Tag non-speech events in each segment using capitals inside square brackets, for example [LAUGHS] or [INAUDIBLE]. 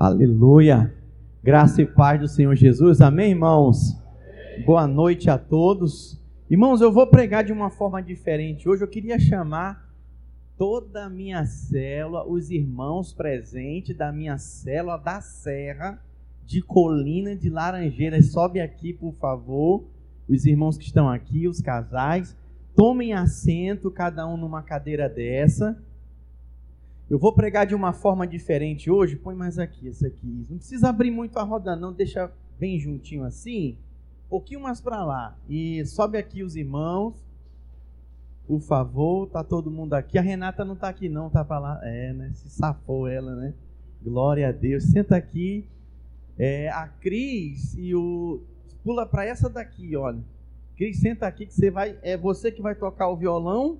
Aleluia. Graça e paz do Senhor Jesus. Amém, irmãos? Amém. Boa noite a todos. Irmãos, eu vou pregar de uma forma diferente. Hoje eu queria chamar toda a minha célula, os irmãos presentes da minha célula da Serra de Colina de Laranjeiras. Sobe aqui, por favor. Os irmãos que estão aqui, os casais, tomem assento, cada um numa cadeira dessa. Eu vou pregar de uma forma diferente hoje. Põe mais aqui, esse aqui. Não precisa abrir muito a roda, não. Deixa bem juntinho assim. Um pouquinho mais para lá. E sobe aqui os irmãos. Por favor, tá todo mundo aqui. A Renata não tá aqui não, tá para lá. É, né? Se safou ela, né? Glória a Deus. Senta aqui. É, a Cris e o pula para essa daqui, olha. Cris, senta aqui que você vai, é você que vai tocar o violão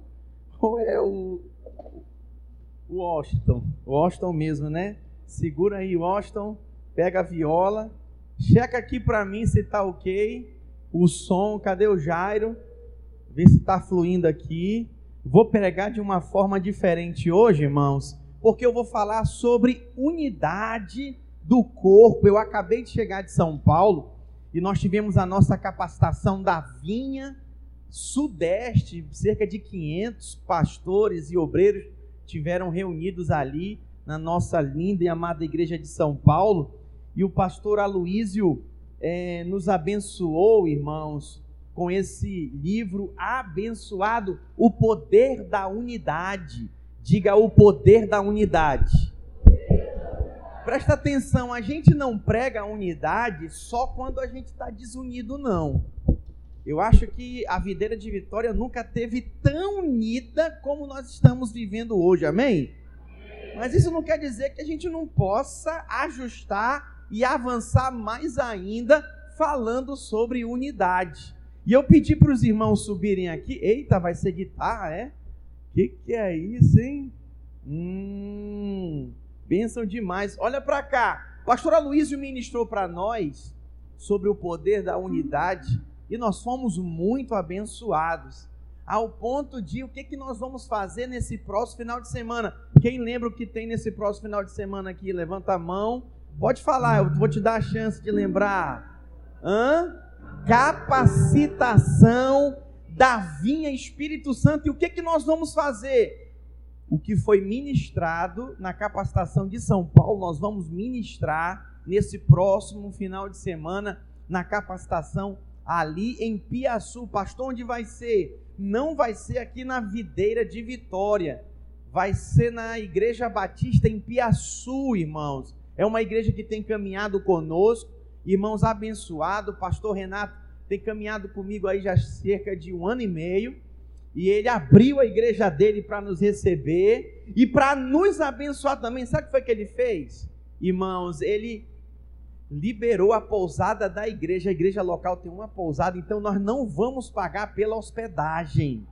ou é o Washington, Washington mesmo, né? Segura aí, Washington, pega a viola, checa aqui para mim se tá ok, o som, cadê o Jairo? Vê se tá fluindo aqui. Vou pregar de uma forma diferente hoje, irmãos, porque eu vou falar sobre unidade do corpo. Eu acabei de chegar de São Paulo e nós tivemos a nossa capacitação da vinha sudeste, cerca de 500 pastores e obreiros tiveram reunidos ali na nossa linda e amada igreja de São Paulo, e o pastor Aloísio é, nos abençoou, irmãos, com esse livro abençoado, O Poder da Unidade. Diga o poder da unidade. Presta atenção, a gente não prega unidade só quando a gente está desunido, não. Eu acho que a videira de Vitória nunca teve tão unida como nós estamos vivendo hoje, amém? Mas isso não quer dizer que a gente não possa ajustar e avançar mais ainda falando sobre unidade. E eu pedi para os irmãos subirem aqui. Eita, vai ser guitarra, é? Que que é isso, hein? Hum, bênção demais. Olha para cá. Pastor Aloysio ministrou para nós sobre o poder da unidade e nós fomos muito abençoados. Ao ponto de o que, que nós vamos fazer nesse próximo final de semana? Quem lembra o que tem nesse próximo final de semana aqui? Levanta a mão. Pode falar, eu vou te dar a chance de lembrar. Hã? Capacitação da vinha Espírito Santo. E o que, que nós vamos fazer? O que foi ministrado na capacitação de São Paulo, nós vamos ministrar nesse próximo final de semana na capacitação ali em Piaçu. Pastor, onde vai ser? Não vai ser aqui na videira de Vitória. Vai ser na Igreja Batista em Piaçu, irmãos. É uma igreja que tem caminhado conosco. Irmãos abençoado, pastor Renato tem caminhado comigo aí já cerca de um ano e meio. E ele abriu a igreja dele para nos receber e para nos abençoar também. Sabe o que foi que ele fez? Irmãos, ele liberou a pousada da igreja. A igreja local tem uma pousada, então nós não vamos pagar pela hospedagem.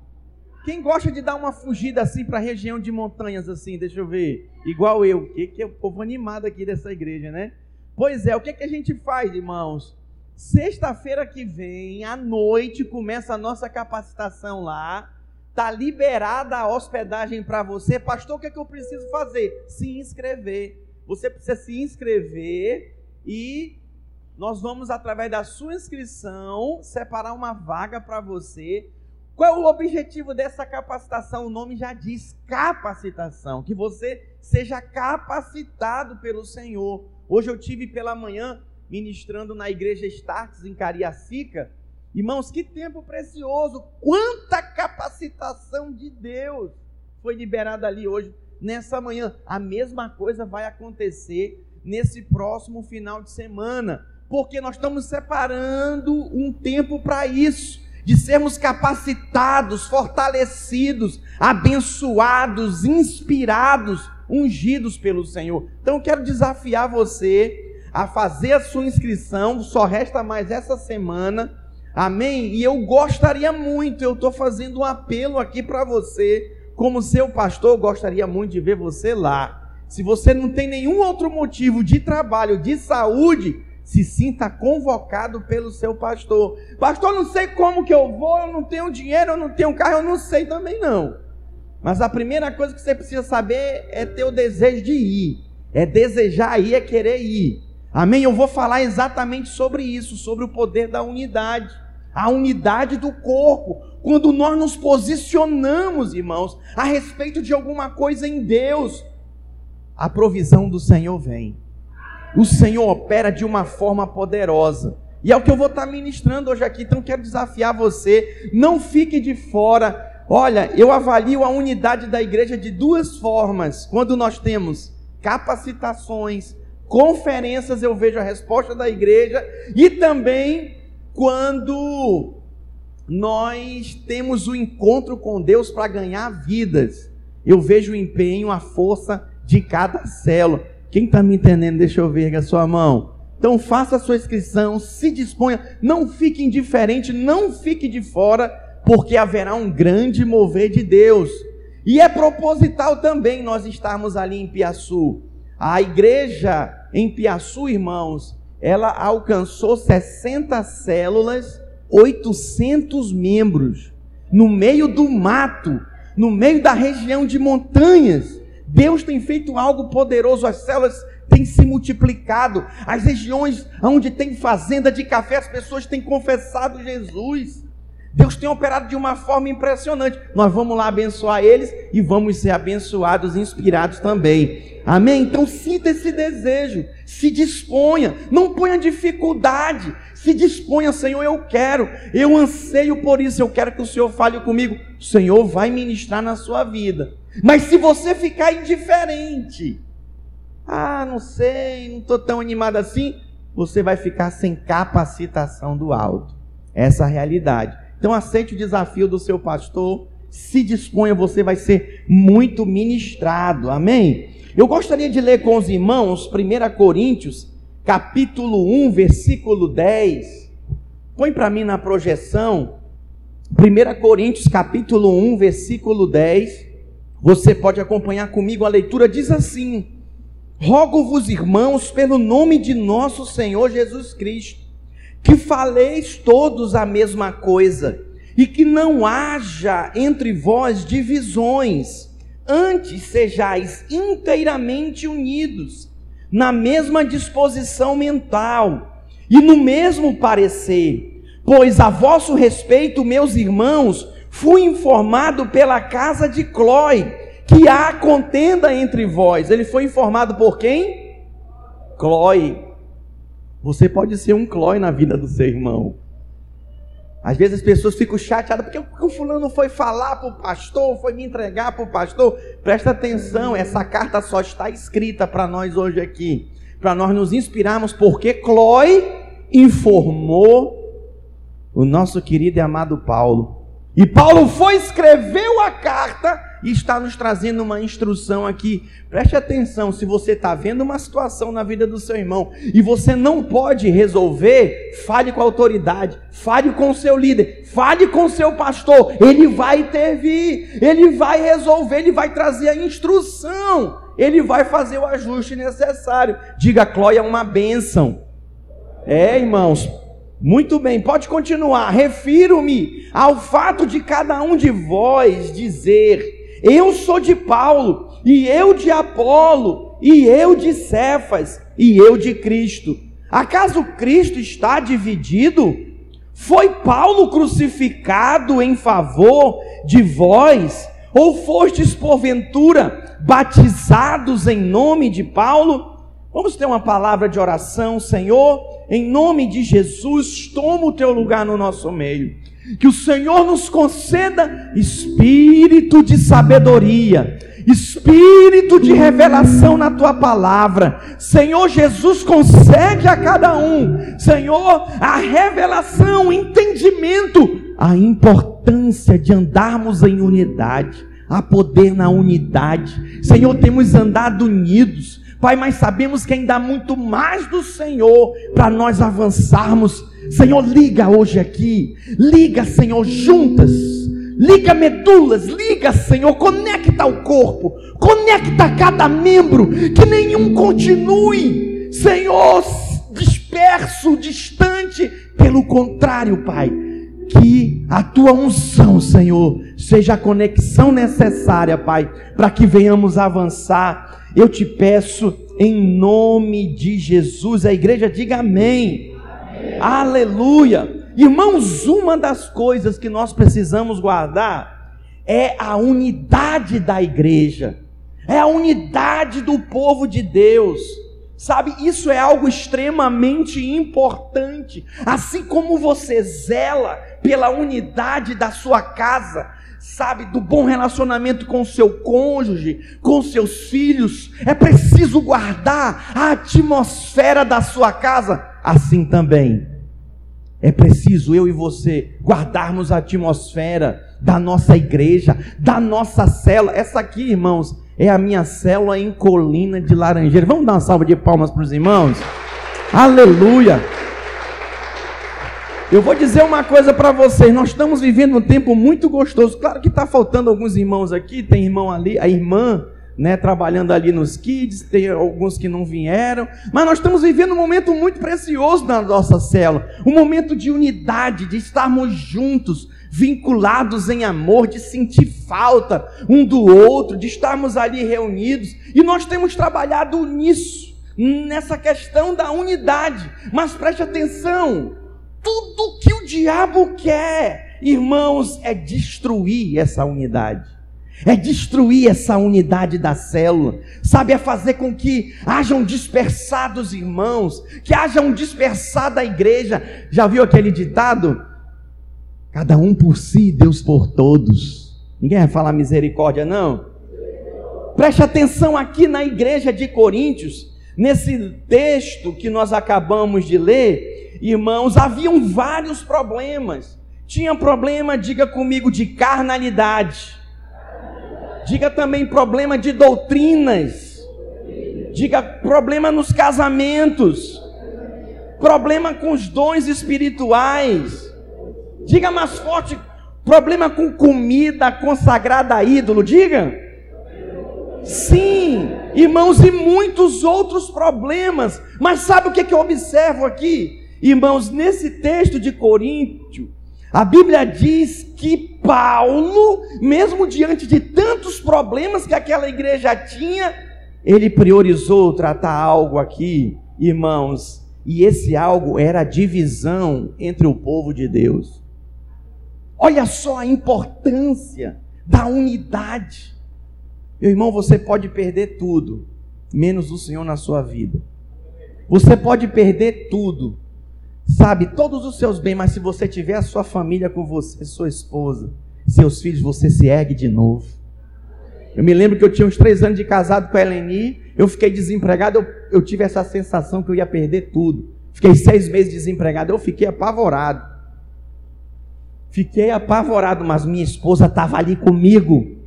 Quem gosta de dar uma fugida assim para a região de montanhas assim, deixa eu ver, igual eu, que que é o povo animado aqui dessa igreja, né? Pois é, o que que a gente faz, irmãos? Sexta-feira que vem, à noite, começa a nossa capacitação lá. Tá liberada a hospedagem para você. Pastor, o que, é que eu preciso fazer? Se inscrever. Você precisa se inscrever e nós vamos, através da sua inscrição, separar uma vaga para você. Qual é o objetivo dessa capacitação? O nome já diz capacitação, que você seja capacitado pelo Senhor. Hoje eu tive pela manhã ministrando na igreja Starts em Cariacica. Irmãos, que tempo precioso! Quanta capacitação de Deus foi liberada ali hoje, nessa manhã. A mesma coisa vai acontecer nesse próximo final de semana, porque nós estamos separando um tempo para isso, de sermos capacitados, fortalecidos, abençoados, inspirados, ungidos pelo Senhor. Então quero desafiar você a fazer a sua inscrição, só resta mais essa semana. Amém? E eu gostaria muito, eu estou fazendo um apelo aqui para você, como seu pastor, eu gostaria muito de ver você lá se você não tem nenhum outro motivo de trabalho, de saúde, se sinta convocado pelo seu pastor. Pastor, não sei como que eu vou, eu não tenho dinheiro, eu não tenho carro, eu não sei também não. Mas a primeira coisa que você precisa saber é ter o desejo de ir. É desejar ir, é querer ir. Amém? Eu vou falar exatamente sobre isso, sobre o poder da unidade. A unidade do corpo. Quando nós nos posicionamos, irmãos, a respeito de alguma coisa em Deus, a provisão do Senhor vem. O Senhor opera de uma forma poderosa. E é o que eu vou estar ministrando hoje aqui. Então quero desafiar você, não fique de fora. Olha, eu avalio a unidade da igreja de duas formas. Quando nós temos capacitações, conferências, eu vejo a resposta da igreja e também quando nós temos o encontro com Deus para ganhar vidas. Eu vejo o empenho, a força de cada célula. Quem está me entendendo, deixa eu ver a sua mão. Então faça a sua inscrição, se disponha, não fique indiferente, não fique de fora, porque haverá um grande mover de Deus. E é proposital também nós estarmos ali em Piaçu. A igreja em Piaçu, irmãos, ela alcançou 60 células, 800 membros, no meio do mato, no meio da região de montanhas. Deus tem feito algo poderoso, as células têm se multiplicado, as regiões onde tem fazenda de café, as pessoas têm confessado Jesus. Deus tem operado de uma forma impressionante. Nós vamos lá abençoar eles e vamos ser abençoados, inspirados também. Amém? Então sinta esse desejo, se disponha, não ponha dificuldade, se disponha, Senhor, eu quero, eu anseio por isso, eu quero que o Senhor fale comigo. O Senhor vai ministrar na sua vida. Mas se você ficar indiferente, ah, não sei, não estou tão animado assim, você vai ficar sem capacitação do alto. Essa é a realidade. Então aceite o desafio do seu pastor, se disponha, você vai ser muito ministrado. Amém? Eu gostaria de ler com os irmãos 1 Coríntios, capítulo 1, versículo 10. Põe para mim na projeção. 1 Coríntios, capítulo 1, versículo 10. Você pode acompanhar comigo a leitura, diz assim: Rogo-vos, irmãos, pelo nome de nosso Senhor Jesus Cristo, que faleis todos a mesma coisa, e que não haja entre vós divisões, antes sejais inteiramente unidos, na mesma disposição mental e no mesmo parecer. Pois a vosso respeito, meus irmãos, fui informado pela casa de Clói que há contenda entre vós. Ele foi informado por quem? Clói. Você pode ser um Clói na vida do seu irmão. Às vezes as pessoas ficam chateadas porque o fulano foi falar para o pastor, foi me entregar para o pastor. Presta atenção, essa carta só está escrita para nós hoje aqui, para nós nos inspirarmos, porque Clói informou o nosso querido e amado Paulo. E Paulo foi, escreveu a carta e está nos trazendo uma instrução aqui. Preste atenção, se você está vendo uma situação na vida do seu irmão e você não pode resolver, fale com a autoridade, fale com o seu líder, fale com o seu pastor. Ele vai intervir, ele vai resolver, ele vai trazer a instrução, ele vai fazer o ajuste necessário. Diga, Clóia, é uma bênção. É, irmãos, muito bem, pode continuar. Refiro-me ao fato de cada um de vós dizer: Eu sou de Paulo, e eu de Apolo, e eu de Cefas, e eu de Cristo. Acaso Cristo está dividido? Foi Paulo crucificado em favor de vós? Ou fostes porventura batizados em nome de Paulo? Vamos ter uma palavra de oração, Senhor, em nome de Jesus, toma o teu lugar no nosso meio. Que o Senhor nos conceda espírito de sabedoria, espírito de revelação na tua palavra. Senhor Jesus, concede a cada um, Senhor, a revelação, o entendimento, a importância de andarmos em unidade, a poder na unidade. Senhor, temos andado unidos Pai, mas sabemos que ainda há muito mais do Senhor para nós avançarmos. Senhor, liga hoje aqui, liga, Senhor, juntas, liga medulas, liga, Senhor, conecta o corpo, conecta cada membro, que nenhum continue, Senhor, disperso, distante, pelo contrário, Pai, que a tua unção, Senhor, seja a conexão necessária, Pai, para que venhamos avançar eu te peço em nome de Jesus. A igreja diga amém. amém. Aleluia. Irmãos, uma das coisas que nós precisamos guardar é a unidade da igreja, é a unidade do povo de Deus. Sabe, isso é algo extremamente importante. Assim como você zela pela unidade da sua casa, sabe, do bom relacionamento com seu cônjuge, com seus filhos, é preciso guardar a atmosfera da sua casa. Assim também é preciso eu e você guardarmos a atmosfera da nossa igreja, da nossa célula. Essa aqui, irmãos, é a minha célula em Colina de Laranjeira. Vamos dar uma salva de palmas para os irmãos? Aleluia! Eu vou dizer uma coisa para vocês: nós estamos vivendo um tempo muito gostoso. Claro que está faltando alguns irmãos aqui, tem irmão ali, a irmã, né, trabalhando ali nos kids, tem alguns que não vieram, mas nós estamos vivendo um momento muito precioso na nossa célula, um momento de unidade, de estarmos juntos, vinculados em amor, de sentir falta um do outro, de estarmos ali reunidos, e nós temos trabalhado nisso, nessa questão da unidade. Mas preste atenção, tudo que o diabo quer, irmãos, é destruir essa unidade é destruir essa unidade da célula, sabe? É fazer com que hajam dispersados irmãos, que hajam dispersada a igreja. Já viu aquele ditado? Cada um por si, Deus por todos. Ninguém vai falar misericórdia, não? Preste atenção aqui na igreja de Coríntios, nesse texto que nós acabamos de ler, irmãos, haviam vários problemas. Tinha problema, diga comigo, de carnalidade. Diga também problema de doutrinas. Diga problema nos casamentos. Problema com os dons espirituais Diga mais forte: problema com comida consagrada a ídolo. Diga. Sim, irmãos, e muitos outros problemas. Mas sabe o que, que eu observo aqui? Irmãos, nesse texto de Coríntio, a Bíblia diz que Paulo, mesmo diante de tantos problemas que aquela igreja tinha, ele priorizou tratar algo aqui, irmãos, e esse algo era a divisão entre o povo de Deus. Olha só a importância da unidade. Meu irmão, você pode perder tudo, menos o Senhor na sua vida. Você pode perder tudo, sabe, todos os seus bens, mas se você tiver a sua família com você, sua esposa, seus filhos, você se ergue de novo. Eu me lembro que eu tinha uns três anos de casado com a Eleni, eu fiquei desempregado, eu, eu tive essa sensação que eu ia perder tudo. Fiquei seis meses desempregado, eu fiquei apavorado. Fiquei apavorado, mas minha esposa estava ali comigo.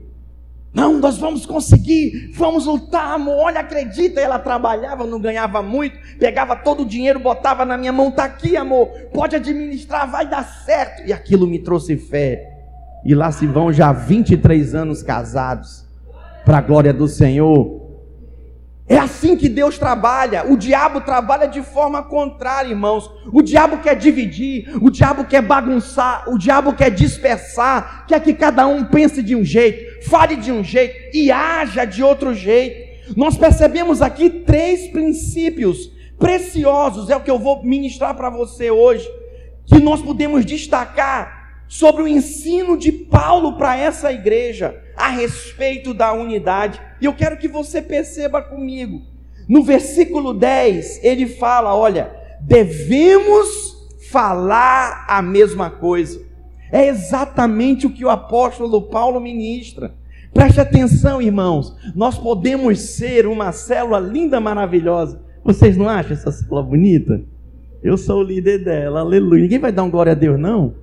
Não, nós vamos conseguir, vamos lutar, amor. Olha, acredita, ela trabalhava, não ganhava muito, pegava todo o dinheiro, botava na minha mão, está aqui, amor, pode administrar, vai dar certo. E aquilo me trouxe fé. E lá se vão já 23 anos casados, para a glória do Senhor. É assim que Deus trabalha. O diabo trabalha de forma contrária, irmãos. O diabo quer dividir, o diabo quer bagunçar, o diabo quer dispersar, quer que cada um pense de um jeito, fale de um jeito e haja de outro jeito. Nós percebemos aqui três princípios preciosos, é o que eu vou ministrar para você hoje, que nós podemos destacar sobre o ensino de Paulo para essa igreja a respeito da unidade. E eu quero que você perceba comigo. No versículo 10, ele fala: olha, devemos falar a mesma coisa. É exatamente o que o apóstolo Paulo ministra. Preste atenção, irmãos. Nós podemos ser uma célula linda, maravilhosa. Vocês não acham essa célula bonita? Eu sou o líder dela, aleluia. Ninguém vai dar um glória a Deus, não?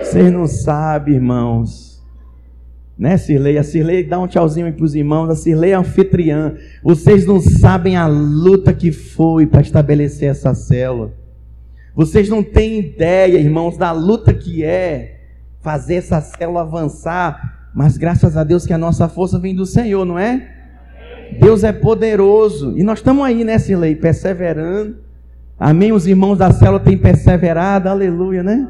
Vocês não sabem, irmãos. Né, Cirlei? A Cirlei dá um tchauzinho aí para os irmãos. A Cirlei é anfitriã. Vocês não sabem a luta que foi para estabelecer essa célula. Vocês não têm ideia, irmãos, da luta que é fazer essa célula avançar. Mas graças a Deus que a nossa força vem do Senhor, não é? Deus é poderoso. E nós estamos aí, né, Cirlei? Perseverando. Amém? Os irmãos da célula têm perseverado. Aleluia, né?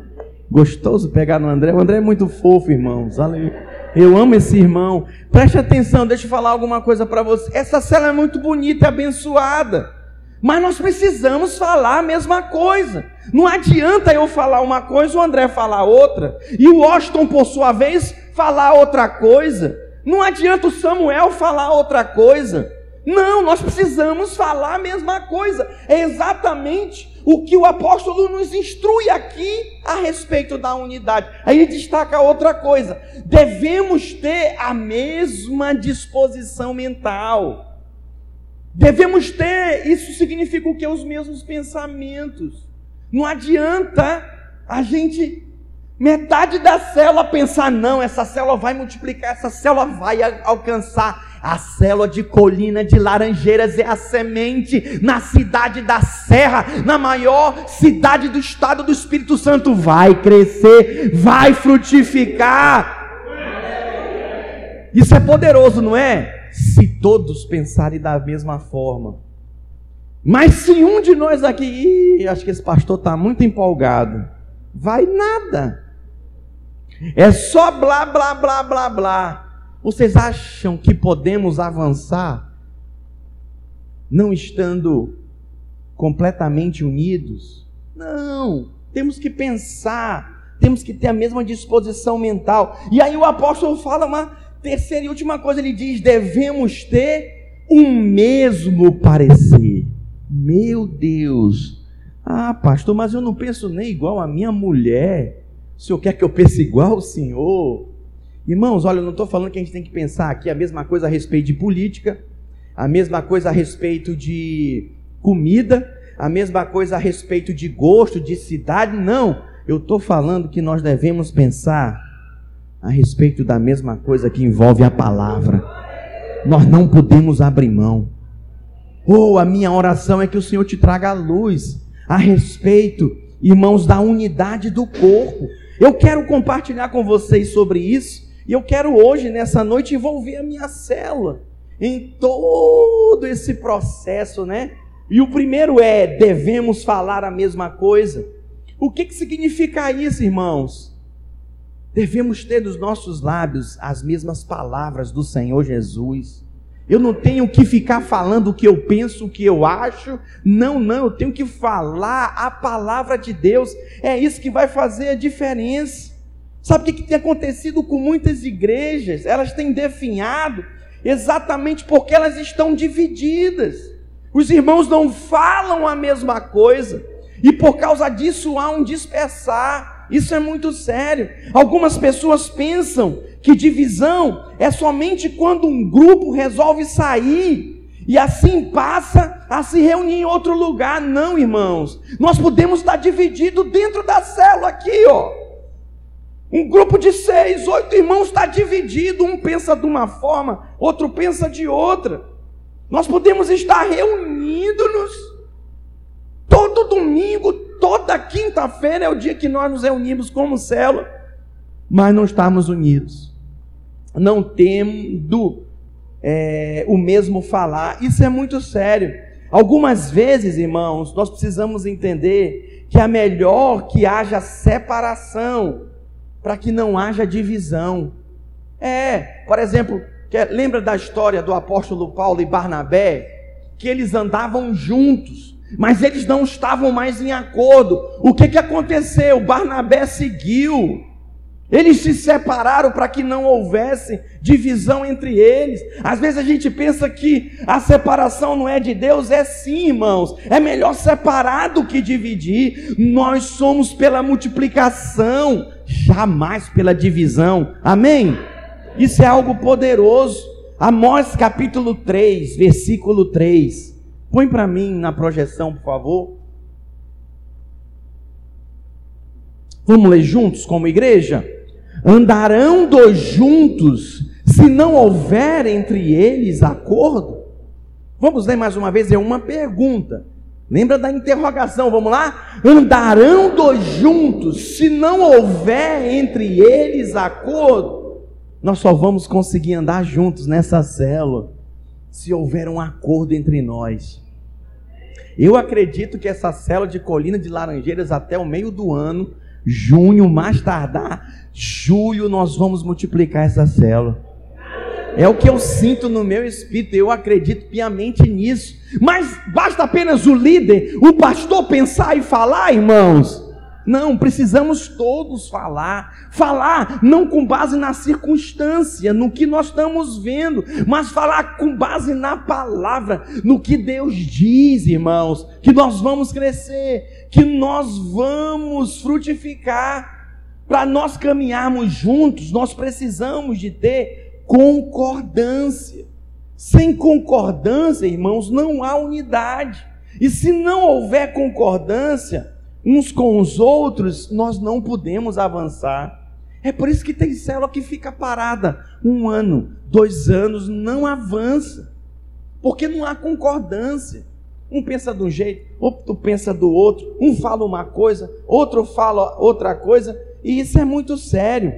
Gostoso pegar no André. O André é muito fofo, irmãos. Aleluia. Eu amo esse irmão. Preste atenção, deixa eu falar alguma coisa para você. Essa cela é muito bonita e abençoada. Mas nós precisamos falar a mesma coisa. Não adianta eu falar uma coisa, o André falar outra, e o Washington, por sua vez, falar outra coisa. Não adianta o Samuel falar outra coisa. Não, nós precisamos falar a mesma coisa. É exatamente o que o apóstolo nos instrui aqui a respeito da unidade. Aí ele destaca outra coisa: devemos ter a mesma disposição mental. Devemos ter, isso significa o que? Os mesmos pensamentos. Não adianta a gente, metade da célula, pensar, não, essa célula vai multiplicar, essa célula vai alcançar. A célula de colina de Laranjeiras é a semente na cidade da Serra, na maior cidade do estado do Espírito Santo. Vai crescer, vai frutificar. Isso é poderoso, não é? Se todos pensarem da mesma forma. Mas se um de nós aqui, acho que esse pastor está muito empolgado, vai nada. É só blá, blá, blá, blá, blá. Vocês acham que podemos avançar não estando completamente unidos? Não, temos que pensar, temos que ter a mesma disposição mental. E aí o apóstolo fala uma terceira e última coisa, ele diz: devemos ter o mesmo parecer. Meu Deus! Ah, pastor, mas eu não penso nem igual a minha mulher. O senhor quer que eu pense igual ao senhor? Irmãos, olha, eu não estou falando que a gente tem que pensar aqui a mesma coisa a respeito de política, a mesma coisa a respeito de comida, a mesma coisa a respeito de gosto, de cidade. Não. Eu estou falando que nós devemos pensar a respeito da mesma coisa que envolve a palavra. Nós não podemos abrir mão. Oh, a minha oração é que o Senhor te traga a luz a respeito, irmãos, da unidade do corpo. Eu quero compartilhar com vocês sobre isso, e eu quero hoje, nessa noite, envolver a minha célula em todo esse processo, né? E o primeiro é: devemos falar a mesma coisa. O que, que significa isso, irmãos? Devemos ter nos nossos lábios as mesmas palavras do Senhor Jesus. Eu não tenho que ficar falando o que eu penso, o que eu acho. Não, não, eu tenho que falar a palavra de Deus. É isso que vai fazer a diferença. Sabe o que tem acontecido com muitas igrejas? Elas têm definhado exatamente porque elas estão divididas. Os irmãos não falam a mesma coisa. E por causa disso há um dispersar. Isso é muito sério. Algumas pessoas pensam que divisão é somente quando um grupo resolve sair e assim passa a se reunir em outro lugar. Não, irmãos. Nós podemos estar divididos dentro da célula aqui, ó. Um grupo de seis, oito irmãos está dividido. Um pensa de uma forma, outro pensa de outra. Nós podemos estar reunidos todo domingo, toda quinta-feira é o dia que nós nos reunimos como célula, mas não estamos unidos não tendo é, o mesmo falar. Isso é muito sério. Algumas vezes, irmãos, nós precisamos entender que é melhor que haja separação para que não haja divisão. É, por exemplo, lembra da história do apóstolo Paulo e Barnabé? Que eles andavam juntos, mas eles não estavam mais em acordo. O que, que aconteceu? Barnabé seguiu eles se separaram para que não houvesse divisão entre eles. Às vezes a gente pensa que a separação não é de Deus, é sim, irmãos. É melhor separar do que dividir. Nós somos pela multiplicação, jamais pela divisão. Amém? Isso é algo poderoso. Amós capítulo 3, versículo 3. Põe para mim na projeção, por favor. Vamos ler juntos como igreja? Andarão dois juntos se não houver entre eles acordo? Vamos ler mais uma vez, é uma pergunta. Lembra da interrogação, vamos lá? Andarão dois juntos se não houver entre eles acordo? Nós só vamos conseguir andar juntos nessa célula se houver um acordo entre nós. Eu acredito que essa célula de colina de Laranjeiras até o meio do ano junho, mais tardar, julho, nós vamos multiplicar essa célula. É o que eu sinto no meu espírito, eu acredito piamente nisso. Mas basta apenas o líder, o pastor pensar e falar, irmãos. Não, precisamos todos falar. Falar não com base na circunstância, no que nós estamos vendo, mas falar com base na palavra, no que Deus diz, irmãos, que nós vamos crescer, que nós vamos frutificar. Para nós caminharmos juntos, nós precisamos de ter concordância. Sem concordância, irmãos, não há unidade. E se não houver concordância, uns com os outros, nós não podemos avançar. É por isso que tem célula que fica parada um ano, dois anos, não avança, porque não há concordância. Um pensa de um jeito, outro pensa do outro, um fala uma coisa, outro fala outra coisa, e isso é muito sério,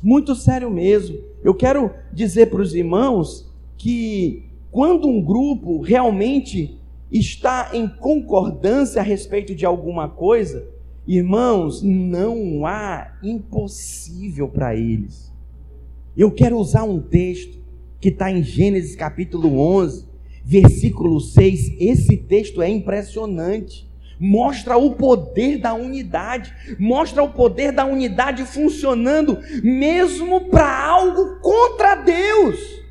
muito sério mesmo. Eu quero dizer para os irmãos que quando um grupo realmente está em concordância a respeito de alguma coisa, irmãos, não há impossível para eles. Eu quero usar um texto que está em Gênesis capítulo 11, versículo 6. Esse texto é impressionante. Mostra o poder da unidade, mostra o poder da unidade funcionando, mesmo para algo contra Deus.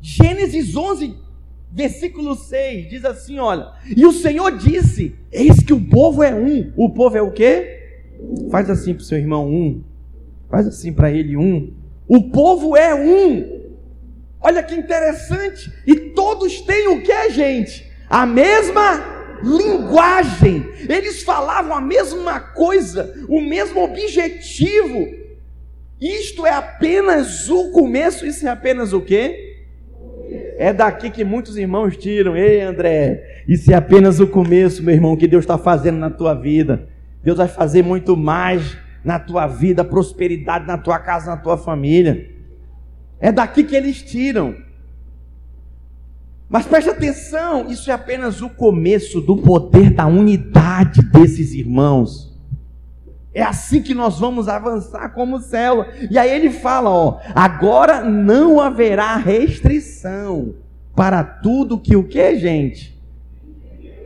Gênesis 11, versículo 6 diz assim: olha, e o Senhor disse: Eis que o povo é um. O povo é o quê? Faz assim para o seu irmão um. Faz assim para ele um. O povo é um. Olha que interessante. E todos têm o que, gente? A mesma linguagem. Eles falavam a mesma coisa, o mesmo objetivo. Isto é apenas o começo, isso é apenas o quê? É daqui que muitos irmãos tiram. Ei, André, isso é apenas o começo, meu irmão, que Deus está fazendo na tua vida. Deus vai fazer muito mais na tua vida, prosperidade na tua casa, na tua família. É daqui que eles tiram. Mas preste atenção, isso é apenas o começo do poder da unidade desses irmãos. É assim que nós vamos avançar como célula. E aí ele fala, ó, agora não haverá restrição para tudo que o que, gente?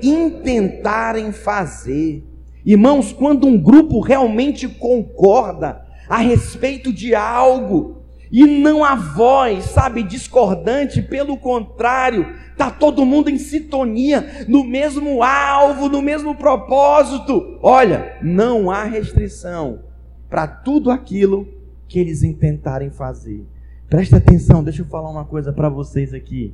Intentarem fazer. Irmãos, quando um grupo realmente concorda a respeito de algo, e não há voz, sabe, discordante, pelo contrário, está todo mundo em sintonia, no mesmo alvo, no mesmo propósito. Olha, não há restrição para tudo aquilo que eles intentarem fazer. Presta atenção, deixa eu falar uma coisa para vocês aqui.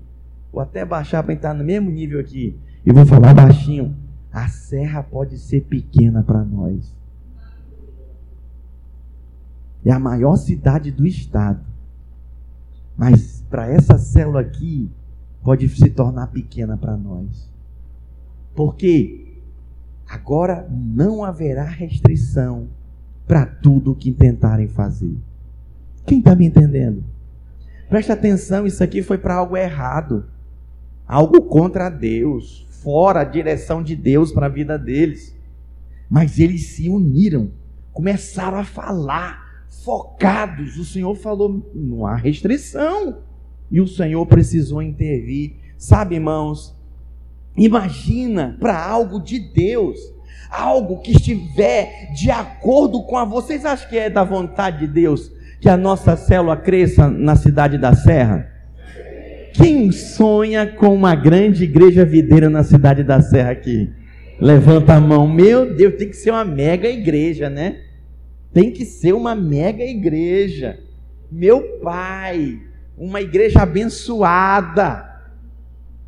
Vou até baixar para entrar no mesmo nível aqui. E vou falar baixinho. A serra pode ser pequena para nós é a maior cidade do estado. Mas para essa célula aqui, pode se tornar pequena para nós. Porque agora não haverá restrição para tudo que tentarem fazer. Quem está me entendendo? Presta atenção, isso aqui foi para algo errado. Algo contra Deus, fora a direção de Deus para a vida deles. Mas eles se uniram, começaram a falar focados. O Senhor falou: não há restrição. E o Senhor precisou intervir. Sabe, irmãos, imagina para algo de Deus, algo que estiver de acordo com a vocês acham que é da vontade de Deus que a nossa célula cresça na cidade da Serra? Quem sonha com uma grande igreja videira na cidade da Serra aqui? Levanta a mão. Meu Deus, tem que ser uma mega igreja, né? Tem que ser uma mega igreja. Meu pai, uma igreja abençoada.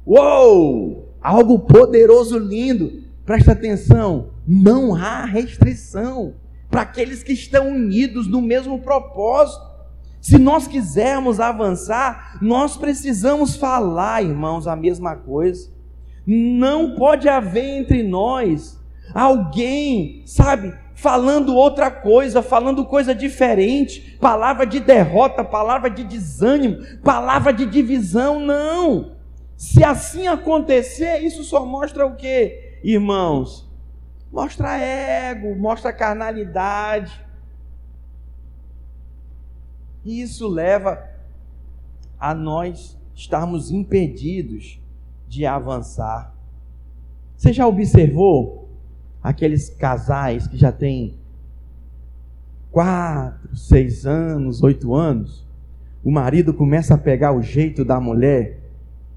Uou! Algo poderoso, lindo. Presta atenção, não há restrição para aqueles que estão unidos no mesmo propósito. Se nós quisermos avançar, nós precisamos falar, irmãos, a mesma coisa. Não pode haver entre nós alguém, sabe, falando outra coisa, falando coisa diferente, palavra de derrota, palavra de desânimo, palavra de divisão, não. Se assim acontecer, isso só mostra o que, irmãos? Mostra ego, mostra carnalidade. E isso leva a nós estarmos impedidos de avançar. Você já observou aqueles casais que já têm quatro, seis anos, oito anos? O marido começa a pegar o jeito da mulher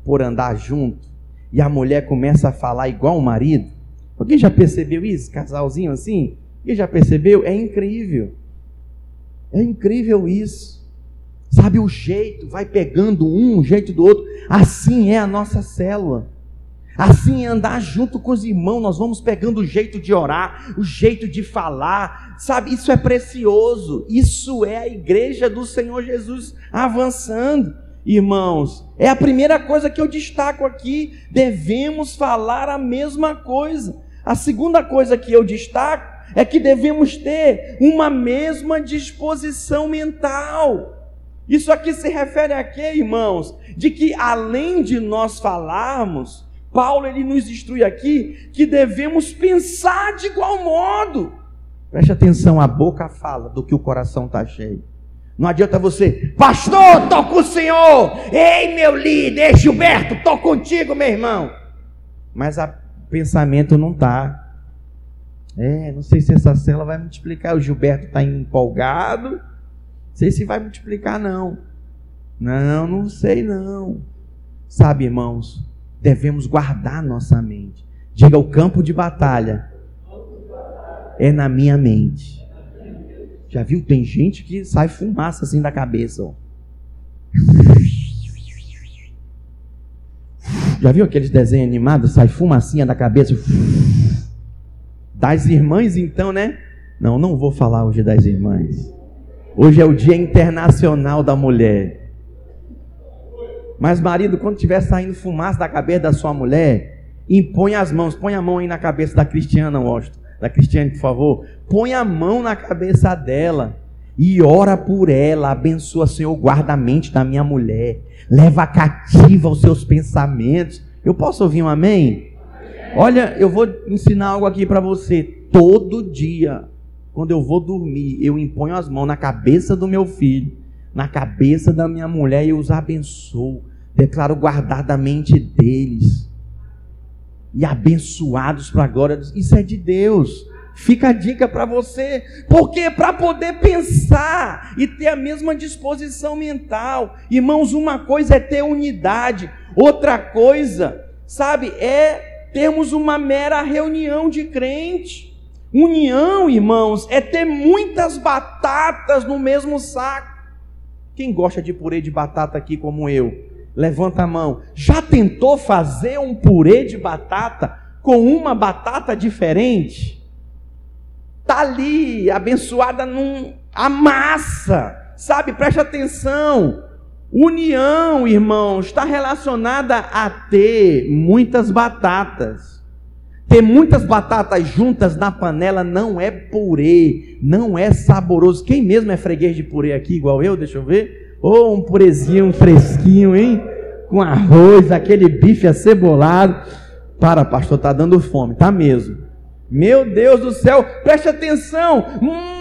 por andar junto e a mulher começa a falar igual o marido. Alguém já percebeu isso? Casalzinho assim? Alguém já percebeu? É incrível. É incrível isso. Sabe o jeito, vai pegando um, o jeito do outro. Assim é a nossa célula. Assim andar junto com os irmãos, nós vamos pegando o jeito de orar, o jeito de falar, sabe? Isso é precioso. Isso é a igreja do Senhor Jesus avançando. Irmãos, é a primeira coisa que eu destaco aqui. Devemos falar a mesma coisa. A segunda coisa que eu destaco é que devemos ter uma mesma disposição mental. Isso aqui se refere a quê, irmãos? De que além de nós falarmos, Paulo ele nos instrui aqui que devemos pensar de igual modo. Preste atenção, a boca fala do que o coração está cheio. Não adianta você, pastor, estou com o senhor. Ei, meu líder, Gilberto, estou contigo, meu irmão. Mas o pensamento não está. É, não sei se essa cela vai multiplicar. O Gilberto está empolgado. Não sei se vai multiplicar, não. Não, não sei, não. Sabe, irmãos, devemos guardar nossa mente. Diga, o campo de batalha é na minha mente. Já viu? Tem gente que sai fumaça assim da cabeça. Ó. Já viu aqueles desenhos animados? Sai fumacinha da cabeça. Das irmãs, então, né? Não, não vou falar hoje das irmãs. Hoje é o Dia Internacional da Mulher. Mas, marido, quando estiver saindo fumaça da cabeça da sua mulher, impõe as mãos. Põe a mão aí na cabeça da Cristiana, Washington da Cristiane, por favor, põe a mão na cabeça dela e ora por ela, abençoa, Senhor, guarda a mente da minha mulher, leva cativa os seus pensamentos. Eu posso ouvir um amém? Olha, eu vou ensinar algo aqui para você. Todo dia, quando eu vou dormir, eu imponho as mãos na cabeça do meu filho, na cabeça da minha mulher e eu os abençoo. Declaro guardar da mente deles e abençoados para a glória. Isso é de Deus. Fica a dica para você, porque para poder pensar e ter a mesma disposição mental, irmãos, uma coisa é ter unidade, outra coisa, sabe, é termos uma mera reunião de crente. União, irmãos, é ter muitas batatas no mesmo saco. Quem gosta de purê de batata aqui como eu? Levanta a mão. Já tentou fazer um purê de batata com uma batata diferente? Tá ali, abençoada num a massa. Sabe? Preste atenção. União, irmãos, está relacionada a ter muitas batatas. Ter muitas batatas juntas na panela não é purê, não é saboroso. Quem mesmo é freguês de purê aqui, igual eu? Deixa eu ver. Ou oh, um purezinho fresquinho, hein? Com arroz, aquele bife acebolado. Para, pastor, tá dando fome, tá mesmo. Meu Deus do céu, preste atenção,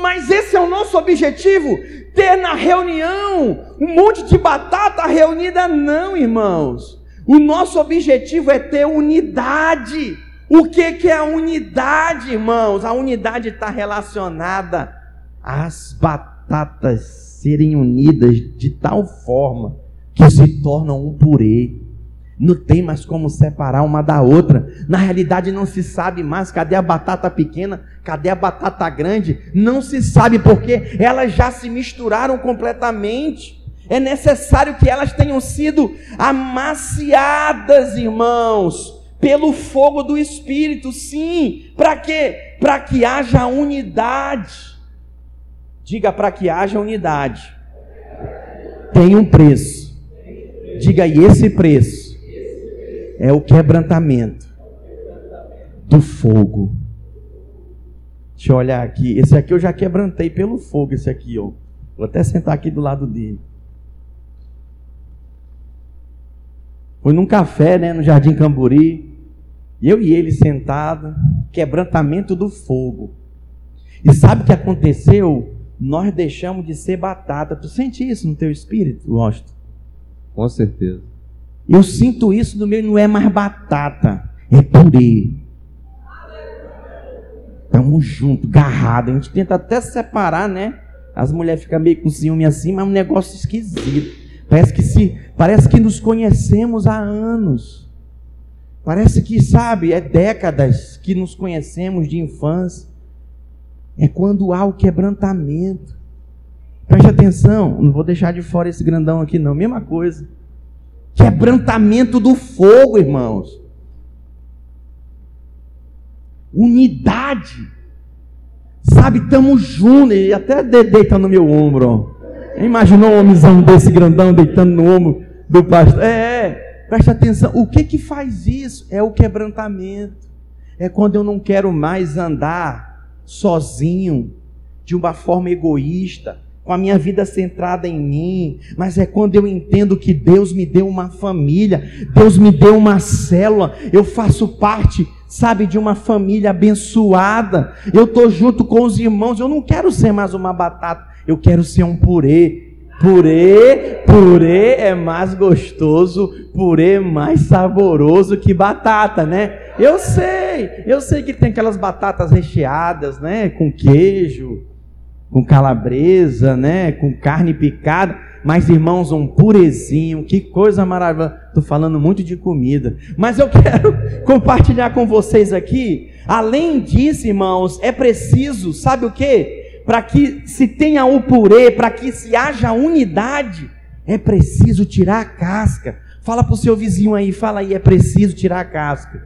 mas esse é o nosso objetivo: ter na reunião um monte de batata reunida, não, irmãos. O nosso objetivo é ter unidade. O que, que é a unidade, irmãos? A unidade está relacionada às batatas serem unidas de tal forma que se tornam um purê. Não tem mais como separar uma da outra. Na realidade, não se sabe mais cadê a batata pequena, cadê a batata grande. Não se sabe porque elas já se misturaram completamente. É necessário que elas tenham sido amaciadas, irmãos, pelo fogo do Espírito. Sim, para quê? Para que haja unidade. Diga para que haja unidade. Tem um preço. Diga, e esse preço é o quebrantamento do fogo. Deixa eu olhar aqui. Esse aqui eu já quebrantei pelo fogo, esse aqui, ó. Vou até sentar aqui do lado dele. Foi num café, né, no Jardim Camburi. Eu e ele sentado, quebrantamento do fogo. E sabe o que aconteceu? Nós deixamos de ser batata. Tu sente isso no teu espírito, Gosto? Com certeza. Eu sinto isso no meu, não é mais batata, é purê. Estamos juntos, garrado. A gente tenta até separar, né? As mulheres ficam meio com ciúme assim, mas é um negócio esquisito. Parece que se, parece que nos conhecemos há anos. Parece que, sabe, é décadas que nos conhecemos de infância. É quando há o quebrantamento. Preste atenção, não vou deixar de fora esse grandão aqui não, mesma coisa. Quebrantamento do fogo, irmãos. Unidade. Sabe, estamos juntos. E até deita no meu ombro. Ó. Imaginou um homenzão desse grandão deitando no ombro do pastor? É, é, preste atenção. O que que faz isso? É o quebrantamento. É quando eu não quero mais andar sozinho, de uma forma egoísta, com a minha vida centrada em mim, mas é quando eu entendo que Deus me deu uma família, Deus me deu uma célula, eu faço parte, sabe, de uma família abençoada. Eu estou junto com os irmãos, eu não quero ser mais uma batata, eu quero ser um purê. Purê, purê é mais gostoso, purê mais saboroso que batata, né? Eu sei, eu sei que tem aquelas batatas recheadas, né, com queijo, com calabresa, né, com carne picada, mas irmãos, um purezinho, que coisa maravilhosa. Estou falando muito de comida, mas eu quero [LAUGHS] compartilhar com vocês aqui. Além disso, irmãos, é preciso, sabe o que? Para que se tenha o purê, para que se haja unidade, é preciso tirar a casca. Fala para o seu vizinho aí, fala aí, é preciso tirar a casca.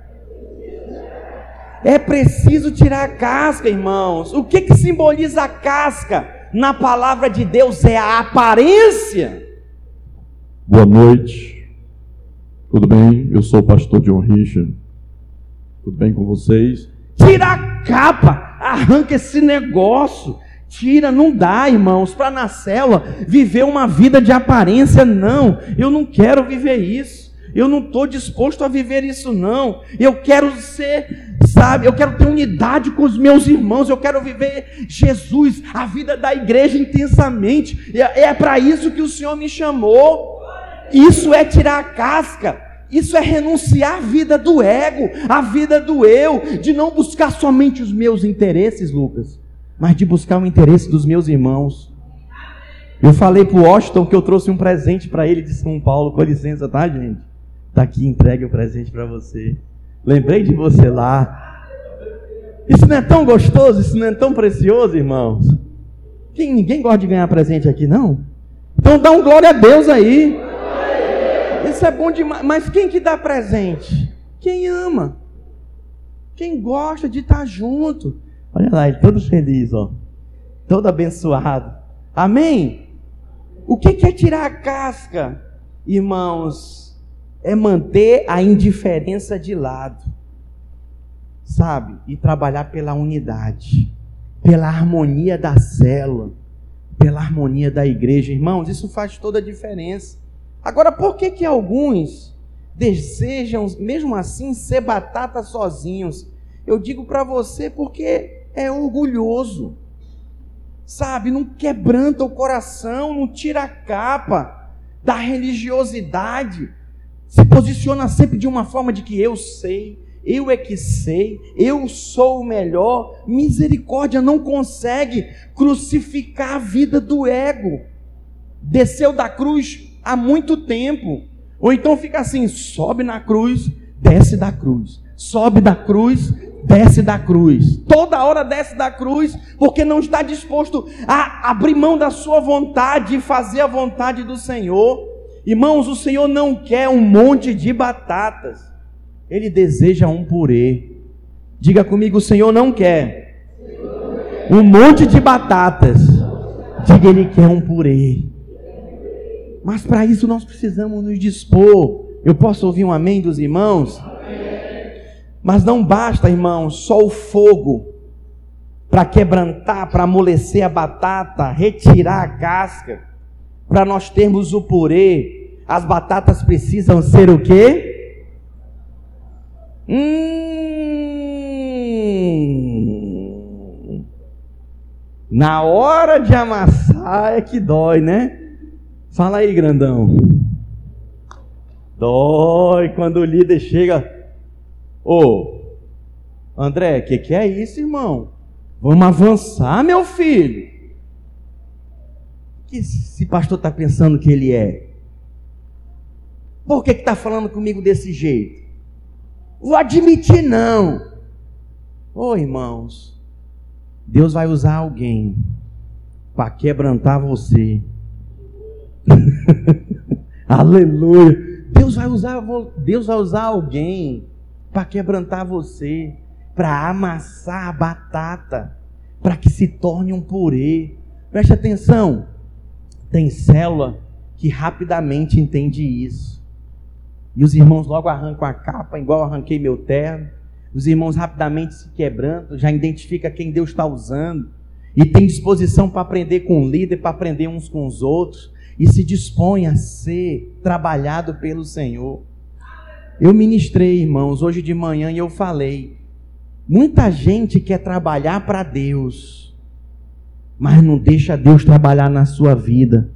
É preciso tirar a casca, irmãos. O que, que simboliza a casca? Na palavra de Deus é a aparência. Boa noite. Tudo bem? Eu sou o pastor John Richard. Tudo bem com vocês? Tira a capa, arranca esse negócio. Tira, não dá, irmãos, para na célula viver uma vida de aparência, não. Eu não quero viver isso. Eu não estou disposto a viver isso, não. Eu quero ser sabe? Eu quero ter unidade com os meus irmãos, eu quero viver Jesus, a vida da igreja intensamente. É, é para isso que o Senhor me chamou. Isso é tirar a casca. Isso é renunciar à vida do ego, à vida do eu, de não buscar somente os meus interesses, Lucas, mas de buscar o interesse dos meus irmãos. Eu falei para o Washington que eu trouxe um presente para ele de São Paulo, com licença, tá, gente? Tá aqui, entregue o presente para você. Lembrei de você lá. Isso não é tão gostoso, isso não é tão precioso, irmãos. Quem, ninguém gosta de ganhar presente aqui, não? Então dá um glória a Deus aí. Isso é bom demais. Mas quem que dá presente? Quem ama. Quem gosta de estar junto. Olha lá, ele todo feliz, ó. Todo abençoado. Amém? O que é tirar a casca, irmãos? é manter a indiferença de lado, sabe? E trabalhar pela unidade, pela harmonia da célula, pela harmonia da igreja. Irmãos, isso faz toda a diferença. Agora, por que que alguns desejam, mesmo assim, ser batata sozinhos? Eu digo para você porque é orgulhoso, sabe? Não quebranta o coração, não tira a capa da religiosidade se posiciona sempre de uma forma de que eu sei, eu é que sei, eu sou o melhor. Misericórdia não consegue crucificar a vida do ego. Desceu da cruz há muito tempo. Ou então fica assim: sobe na cruz, desce da cruz. Sobe da cruz, desce da cruz. Toda hora desce da cruz, porque não está disposto a abrir mão da sua vontade e fazer a vontade do Senhor. Irmãos, o Senhor não quer um monte de batatas, Ele deseja um purê. Diga comigo: o Senhor não quer um monte de batatas, diga Ele quer um purê. Mas para isso nós precisamos nos dispor. Eu posso ouvir um amém dos irmãos? Mas não basta, irmão, só o fogo para quebrantar, para amolecer a batata, retirar a casca, para nós termos o purê. As batatas precisam ser o quê? Hum. Na hora de amassar é que dói, né? Fala aí, grandão. Dói quando o líder chega Ô, André, o que, que é isso, irmão? Vamos avançar, meu filho. O que esse pastor está pensando que ele é? Por que está falando comigo desse jeito? Vou admitir, não. Ô irmãos, Deus vai usar alguém para quebrantar você. [LAUGHS] Aleluia. Deus vai usar Deus vai usar alguém para quebrantar você, para amassar a batata, para que se torne um purê. Preste atenção. Tem célula que rapidamente entende isso. E os irmãos logo arrancam a capa, igual arranquei meu terno os irmãos rapidamente se quebrantam, já identifica quem Deus está usando e tem disposição para aprender com o líder, para aprender uns com os outros e se dispõe a ser trabalhado pelo Senhor. Eu ministrei, irmãos, hoje de manhã e eu falei: muita gente quer trabalhar para Deus, mas não deixa Deus trabalhar na sua vida.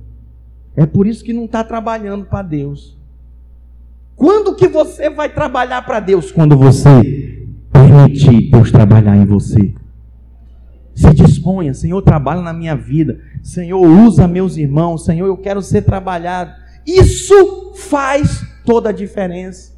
É por isso que não está trabalhando para Deus. Quando que você vai trabalhar para Deus? Quando você permitir Deus trabalhar em você. Se disponha, Senhor, trabalha na minha vida. Senhor, usa meus irmãos. Senhor, eu quero ser trabalhado. Isso faz toda a diferença.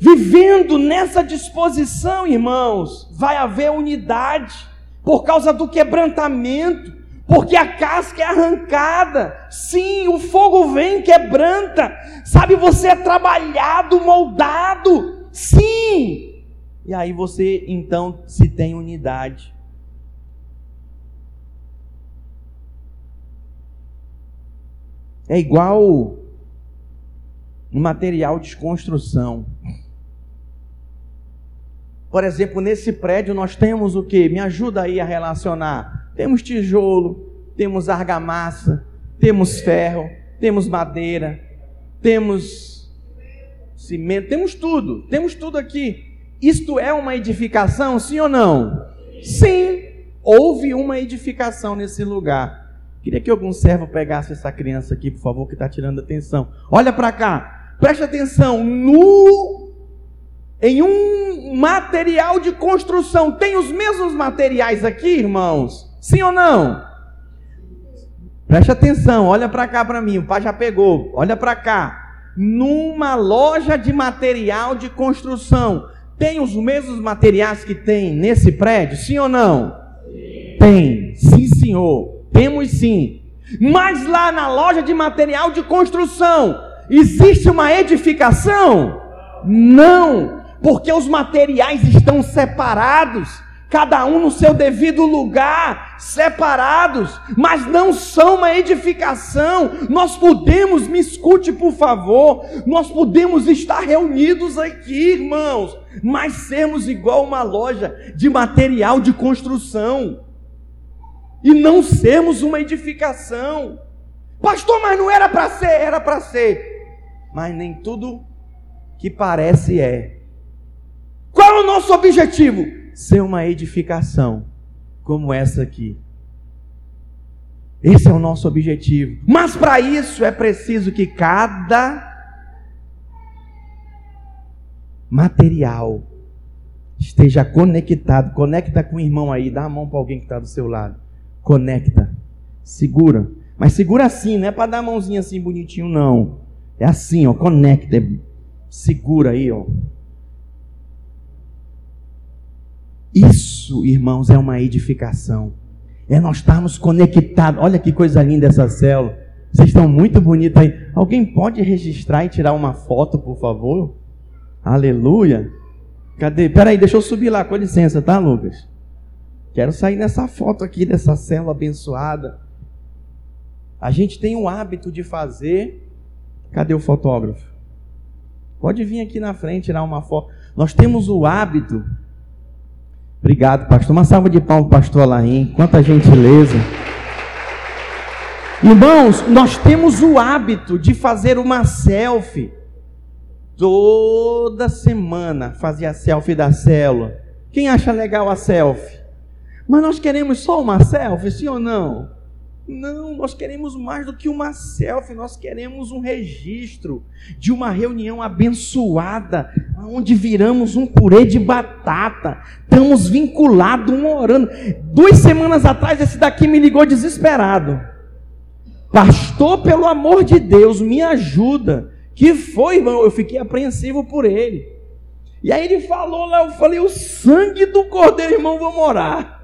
Vivendo nessa disposição, irmãos, vai haver unidade por causa do quebrantamento, porque a casca é arrancada. Sim, o fogo vem, quebranta. Sabe, você é trabalhado, moldado. Sim, e aí você então se tem unidade. É igual um material de construção. Por exemplo, nesse prédio nós temos o que? Me ajuda aí a relacionar. Temos tijolo, temos argamassa, temos ferro, temos madeira, temos cimento, temos tudo, temos tudo aqui. Isto é uma edificação, sim ou não? Sim, houve uma edificação nesse lugar. Queria que algum servo pegasse essa criança aqui, por favor, que está tirando atenção. Olha para cá, preste atenção. No, em um material de construção, tem os mesmos materiais aqui, irmãos? Sim ou não? Preste atenção, olha para cá para mim, o pai já pegou. Olha para cá. Numa loja de material de construção, tem os mesmos materiais que tem nesse prédio? Sim ou não? Tem. Sim, senhor. Temos sim. Mas lá na loja de material de construção, existe uma edificação? Não, porque os materiais estão separados cada um no seu devido lugar, separados, mas não são uma edificação. Nós podemos, me escute por favor, nós podemos estar reunidos aqui, irmãos, mas sermos igual uma loja de material de construção e não sermos uma edificação. Pastor, mas não era para ser, era para ser. Mas nem tudo que parece é. Qual é o nosso objetivo? ser uma edificação como essa aqui. Esse é o nosso objetivo. Mas para isso é preciso que cada material esteja conectado. Conecta com o irmão aí, dá a mão para alguém que está do seu lado. Conecta, segura. Mas segura assim, não é para dar a mãozinha assim bonitinho, não. É assim, ó, conecta, segura aí, ó. Isso, irmãos, é uma edificação. É nós estarmos conectados. Olha que coisa linda essa célula. Vocês estão muito bonitos aí. Alguém pode registrar e tirar uma foto, por favor? Aleluia. Cadê? Peraí, deixa eu subir lá, com licença, tá, Lucas? Quero sair nessa foto aqui dessa célula abençoada. A gente tem o hábito de fazer. Cadê o fotógrafo? Pode vir aqui na frente tirar uma foto. Nós temos o hábito Obrigado, pastor. Uma salva de palmas, pastor Alain. Quanta gentileza. Irmãos, nós temos o hábito de fazer uma selfie. Toda semana fazia a selfie da célula. Quem acha legal a selfie? Mas nós queremos só uma selfie, sim ou não? Não, nós queremos mais do que uma selfie, nós queremos um registro de uma reunião abençoada, onde viramos um purê de batata, estamos vinculados, um orando. Duas semanas atrás, esse daqui me ligou desesperado. Pastor, pelo amor de Deus, me ajuda. Que foi, irmão? Eu fiquei apreensivo por ele. E aí ele falou lá, eu falei, o sangue do cordeiro, irmão, vamos orar.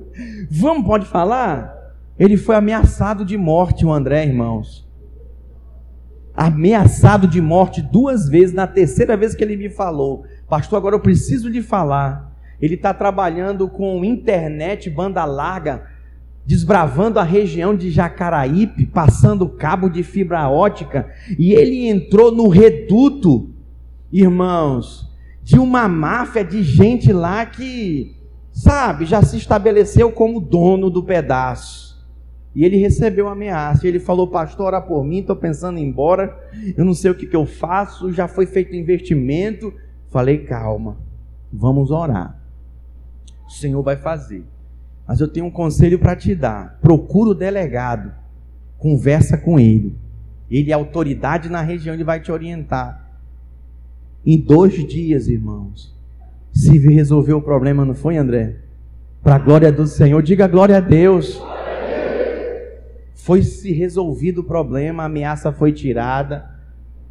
[LAUGHS] vamos, pode falar? Ele foi ameaçado de morte, o André, irmãos. Ameaçado de morte duas vezes, na terceira vez que ele me falou. Pastor, agora eu preciso lhe falar. Ele está trabalhando com internet, banda larga, desbravando a região de Jacaraípe, passando cabo de fibra ótica, e ele entrou no reduto, irmãos, de uma máfia de gente lá que, sabe, já se estabeleceu como dono do pedaço. E ele recebeu a ameaça. E ele falou: Pastor, ora por mim, estou pensando em ir embora. Eu não sei o que, que eu faço. Já foi feito investimento. Falei: Calma, vamos orar. O Senhor vai fazer. Mas eu tenho um conselho para te dar: procura o delegado, conversa com ele. Ele é autoridade na região, ele vai te orientar. Em dois dias, irmãos, se resolveu o problema, não foi, André? Para a glória do Senhor, diga glória a Deus. Foi se resolvido o problema, a ameaça foi tirada,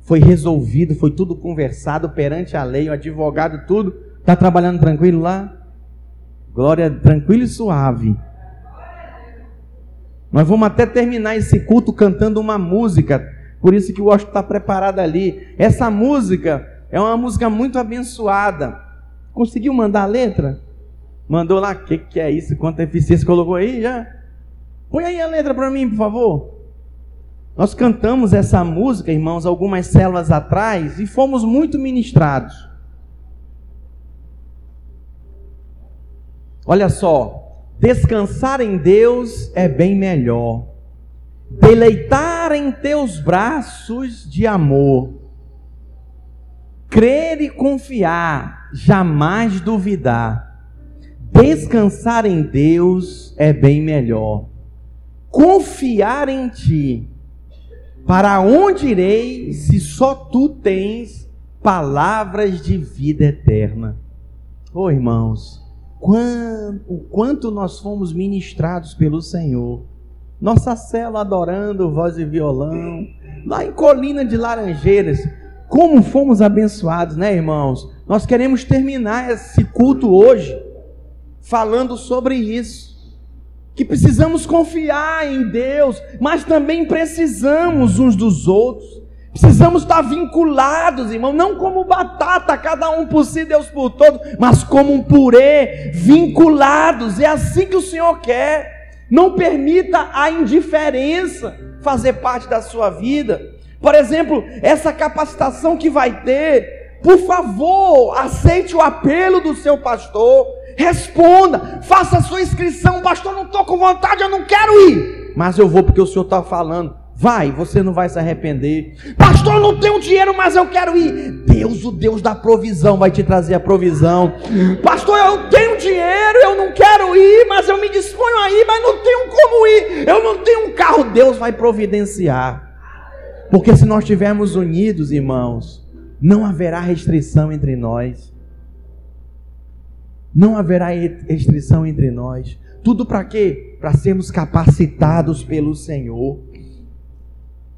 foi resolvido, foi tudo conversado perante a lei, o advogado, tudo. Está trabalhando tranquilo lá? Glória, tranquilo e suave. Nós vamos até terminar esse culto cantando uma música, por isso que o Washington está preparado ali. Essa música é uma música muito abençoada. Conseguiu mandar a letra? Mandou lá, o que, que é isso? Quanta eficiência colocou aí já? Põe aí a letra para mim, por favor. Nós cantamos essa música, irmãos, algumas células atrás e fomos muito ministrados. Olha só, descansar em Deus é bem melhor. Deleitar em teus braços de amor. Crer e confiar, jamais duvidar. Descansar em Deus é bem melhor confiar em ti. Para onde irei se só tu tens palavras de vida eterna? Oh, irmãos, o quanto nós fomos ministrados pelo Senhor. Nossa cela adorando voz e violão, lá em Colina de Laranjeiras. Como fomos abençoados, né, irmãos? Nós queremos terminar esse culto hoje falando sobre isso que precisamos confiar em Deus, mas também precisamos uns dos outros. Precisamos estar vinculados, irmão, não como batata, cada um por si, Deus por todo, mas como um purê, vinculados. É assim que o Senhor quer. Não permita a indiferença fazer parte da sua vida. Por exemplo, essa capacitação que vai ter, por favor, aceite o apelo do seu pastor Responda, faça a sua inscrição. Pastor, não estou com vontade, eu não quero ir. Mas eu vou porque o Senhor está falando. Vai, você não vai se arrepender. Pastor, eu não tenho dinheiro, mas eu quero ir. Deus, o Deus da provisão, vai te trazer a provisão. Pastor, eu tenho dinheiro, eu não quero ir, mas eu me disponho a ir, mas não tenho como ir. Eu não tenho um carro. Deus vai providenciar. Porque se nós estivermos unidos, irmãos, não haverá restrição entre nós. Não haverá restrição entre nós. Tudo para quê? Para sermos capacitados pelo Senhor.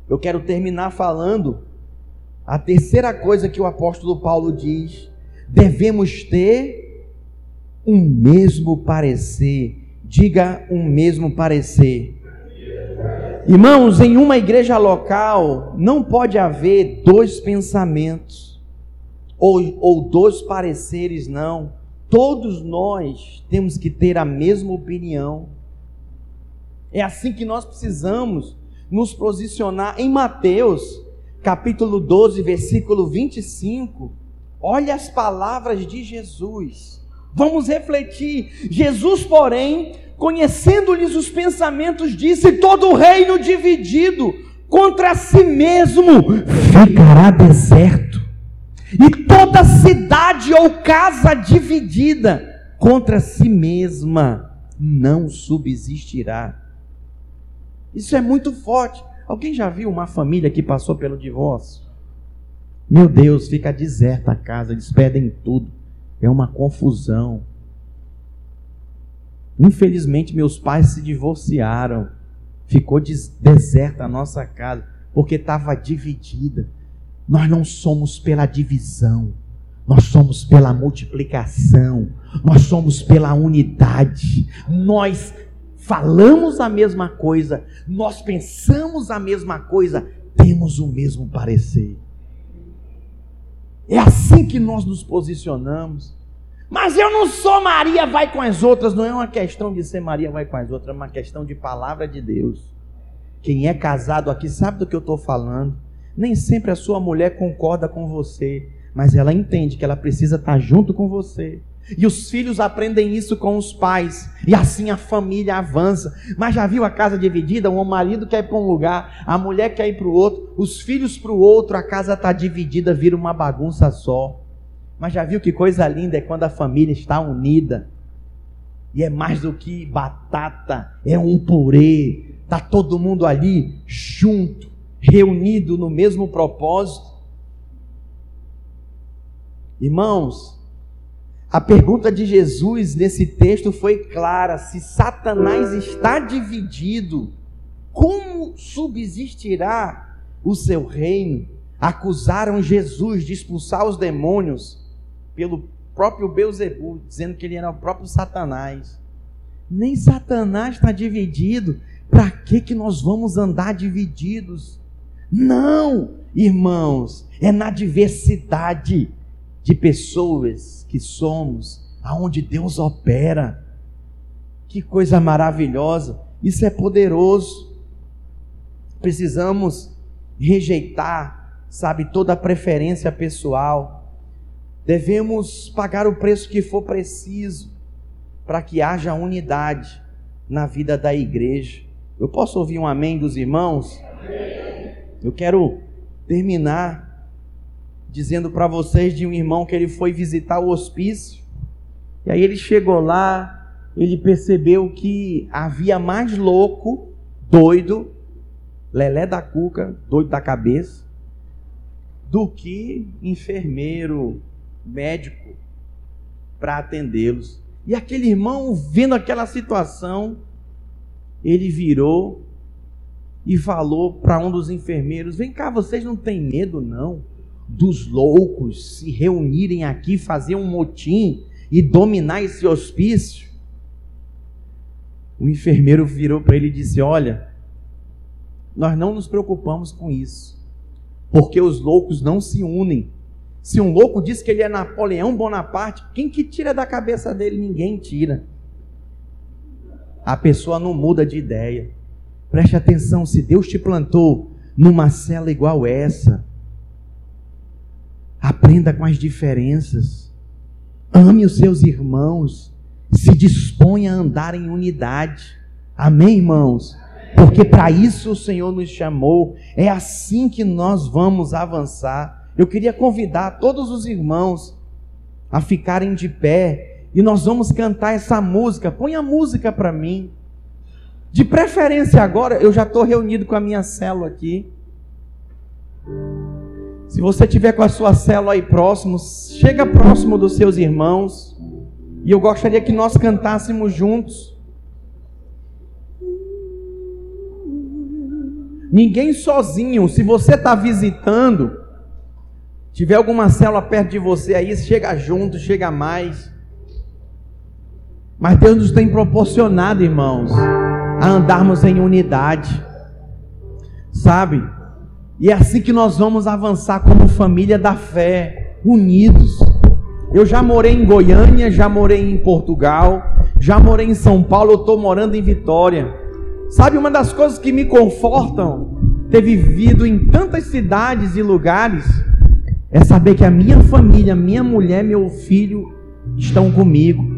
Eu quero terminar falando a terceira coisa que o apóstolo Paulo diz: devemos ter um mesmo parecer. Diga um mesmo parecer. Irmãos, em uma igreja local não pode haver dois pensamentos ou, ou dois pareceres, não Todos nós temos que ter a mesma opinião. É assim que nós precisamos nos posicionar em Mateus, capítulo 12, versículo 25. Olha as palavras de Jesus. Vamos refletir. Jesus, porém, conhecendo-lhes os pensamentos, disse: Todo o reino dividido contra si mesmo ficará deserto e toda cidade ou casa dividida contra si mesma não subsistirá. Isso é muito forte. Alguém já viu uma família que passou pelo divórcio? Meu Deus, fica deserta a casa, eles perdem tudo. É uma confusão. Infelizmente, meus pais se divorciaram. Ficou deserta a nossa casa, porque estava dividida. Nós não somos pela divisão, nós somos pela multiplicação, nós somos pela unidade. Nós falamos a mesma coisa, nós pensamos a mesma coisa, temos o mesmo parecer. É assim que nós nos posicionamos. Mas eu não sou Maria, vai com as outras. Não é uma questão de ser Maria, vai com as outras, é uma questão de palavra de Deus. Quem é casado aqui sabe do que eu estou falando. Nem sempre a sua mulher concorda com você, mas ela entende que ela precisa estar junto com você. E os filhos aprendem isso com os pais, e assim a família avança. Mas já viu a casa dividida? O marido quer ir para um lugar, a mulher quer ir para o outro, os filhos para o outro, a casa está dividida, vira uma bagunça só. Mas já viu que coisa linda é quando a família está unida? E é mais do que batata, é um purê. Está todo mundo ali junto, reunido no mesmo propósito. Irmãos, a pergunta de Jesus nesse texto foi clara: se Satanás está dividido, como subsistirá o seu reino? Acusaram Jesus de expulsar os demônios pelo próprio Beuzebu, dizendo que ele era o próprio Satanás. Nem Satanás está dividido. Para que, que nós vamos andar divididos? Não, irmãos, é na diversidade de pessoas que somos, aonde Deus opera. Que coisa maravilhosa! Isso é poderoso. Precisamos rejeitar, sabe, toda preferência pessoal. Devemos pagar o preço que for preciso para que haja unidade na vida da igreja. Eu posso ouvir um amém dos irmãos? Eu quero terminar dizendo para vocês de um irmão que ele foi visitar o hospício. E aí ele chegou lá, ele percebeu que havia mais louco, doido, lelé da cuca, doido da cabeça, do que enfermeiro, médico para atendê-los. E aquele irmão, vendo aquela situação, ele virou e falou para um dos enfermeiros: Vem cá, vocês não têm medo, não? dos loucos se reunirem aqui, fazer um motim e dominar esse hospício. O enfermeiro virou para ele e disse: Olha, nós não nos preocupamos com isso, porque os loucos não se unem. Se um louco diz que ele é Napoleão Bonaparte, quem que tira da cabeça dele? Ninguém tira. A pessoa não muda de ideia. Preste atenção, se Deus te plantou numa cela igual essa, Aprenda com as diferenças. Ame os seus irmãos. Se disponha a andar em unidade. Amém, irmãos? Porque para isso o Senhor nos chamou. É assim que nós vamos avançar. Eu queria convidar todos os irmãos a ficarem de pé e nós vamos cantar essa música. Põe a música para mim. De preferência agora, eu já estou reunido com a minha célula aqui. Se você tiver com a sua célula aí próximo, chega próximo dos seus irmãos. E eu gostaria que nós cantássemos juntos. Ninguém sozinho. Se você está visitando, tiver alguma célula perto de você aí, chega junto, chega mais. Mas Deus nos tem proporcionado, irmãos, a andarmos em unidade. Sabe? E é assim que nós vamos avançar como família da fé, unidos. Eu já morei em Goiânia, já morei em Portugal, já morei em São Paulo, eu estou morando em Vitória. Sabe, uma das coisas que me confortam ter vivido em tantas cidades e lugares é saber que a minha família, minha mulher, meu filho estão comigo.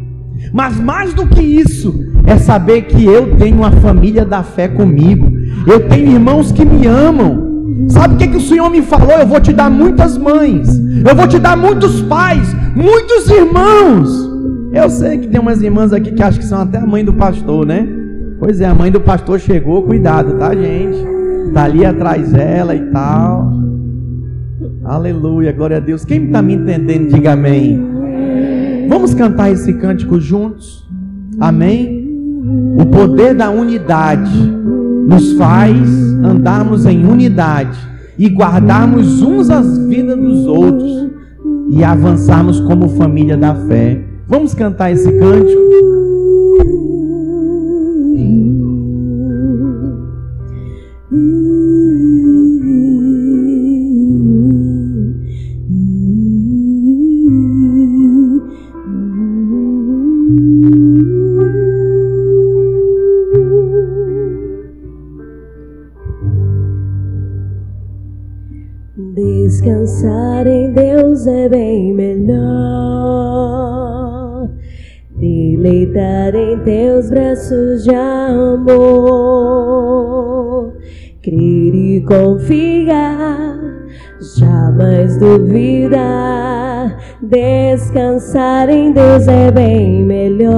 Mas mais do que isso, é saber que eu tenho uma família da fé comigo. Eu tenho irmãos que me amam. Sabe o que, que o Senhor me falou? Eu vou te dar muitas mães, eu vou te dar muitos pais, muitos irmãos. Eu sei que tem umas irmãs aqui que acham que são até a mãe do pastor, né? Pois é, a mãe do pastor chegou, cuidado, tá, gente? Tá ali atrás dela e tal. Aleluia, glória a Deus. Quem está me entendendo, diga amém. Vamos cantar esse cântico juntos? Amém? O poder da unidade nos faz andarmos em unidade e guardarmos uns as vidas dos outros e avançarmos como família da fé. Vamos cantar esse cântico? De amor. Crer e confiar, jamais duvidar. Descansar em Deus é bem melhor.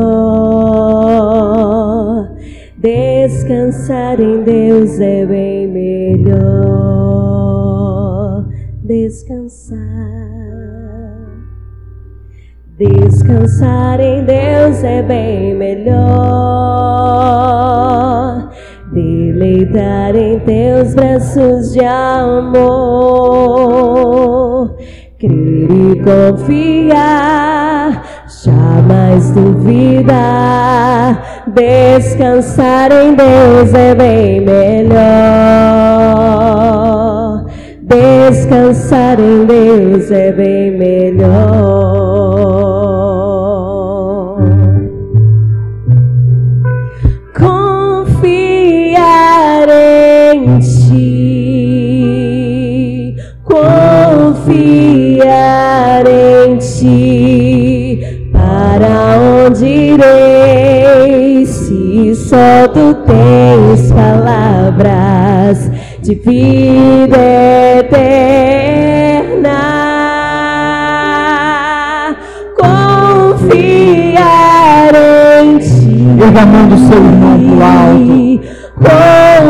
Descansar em Deus é bem melhor. Descansar. Descansar em Deus é bem melhor. Deleitar em teus braços de amor. Crer e confiar, jamais duvidar. Descansar em Deus é bem melhor. Descansar em Deus é bem melhor. Confiar em ti, para onde irei se só tu tens palavras de vida eterna. Confiar em ti. Erga a mão do seu irmão pro alto.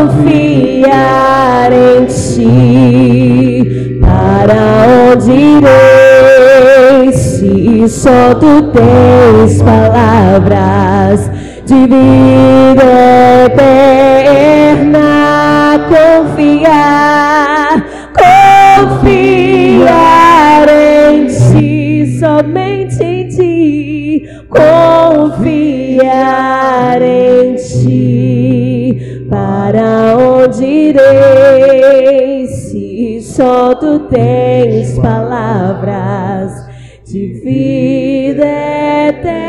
Confiar em ti, para onde irei só tu tens palavras de vida eterna? Confiar, confiar em ti, somente em ti, confiar em ti, para onde irei se só tu tens palavras de vida eterna?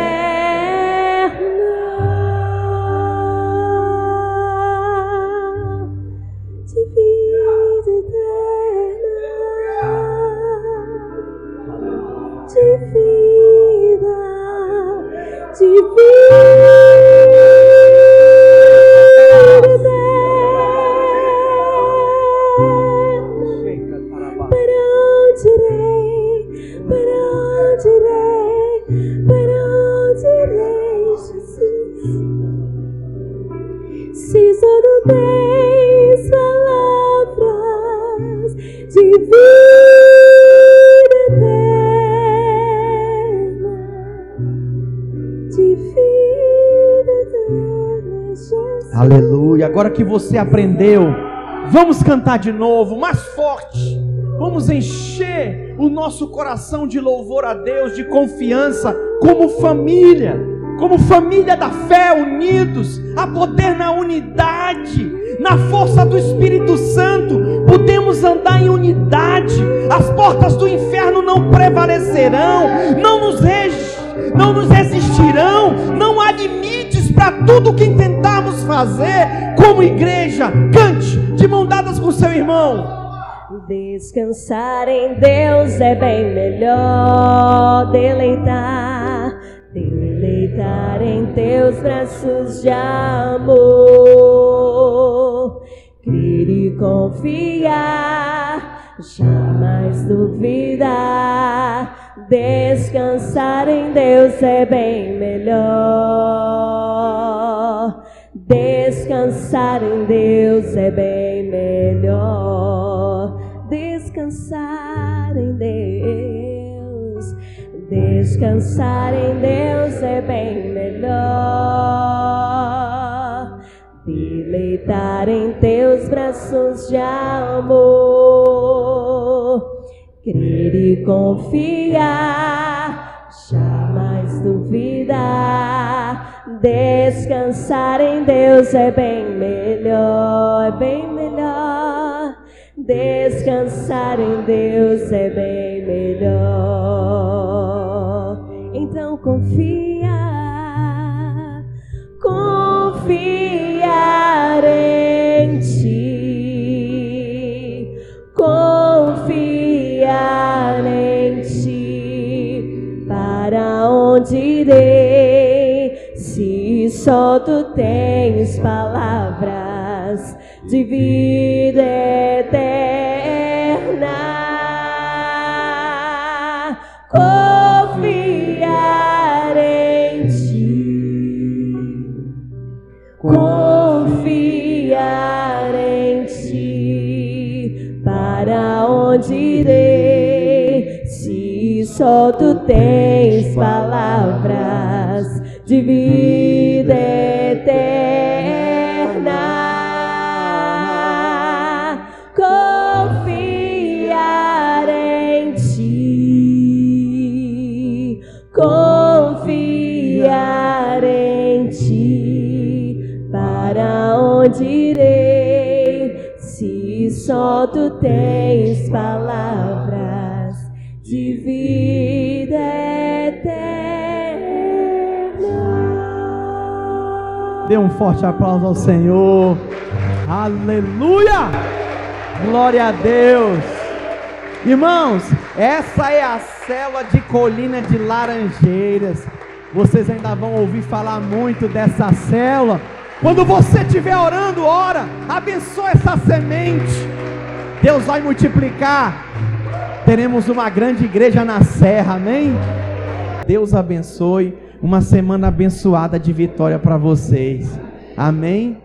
Vida Jesus. Aleluia. Agora que você aprendeu, vamos cantar de novo, mais forte. Vamos encher o nosso coração de louvor a Deus, de confiança, como família, como família da fé, unidos, a poder na unidade, na força do Espírito Santo, podemos andar em unidade, as portas do inferno não prevalecerão, não nos, regi- não nos resistirão, não há limites para tudo que tentarmos fazer como igreja. Cante de mão dadas com seu irmão. Descansar em Deus é bem melhor deleitar, deleitar em teus braços de amor, crer e confiar, jamais duvidar. Descansar em Deus é bem melhor. Descansar em Deus é bem melhor. Descansar em Deus. Descansar em Deus é bem melhor. Deleitar em teus braços de amor e confiar, jamais duvidar. Descansar em Deus é bem melhor, é bem melhor. Descansar em Deus é bem melhor. Então confia, confiar tu tens palavras de vida tu tens palavras de vida eterna. Dê um forte aplauso ao Senhor. Aleluia! Glória a Deus. Irmãos, essa é a célula de Colina de Laranjeiras. Vocês ainda vão ouvir falar muito dessa célula. Quando você estiver orando, ora, abençoa essa semente. Deus vai multiplicar. Teremos uma grande igreja na serra, amém? Deus abençoe. Uma semana abençoada de vitória para vocês. Amém?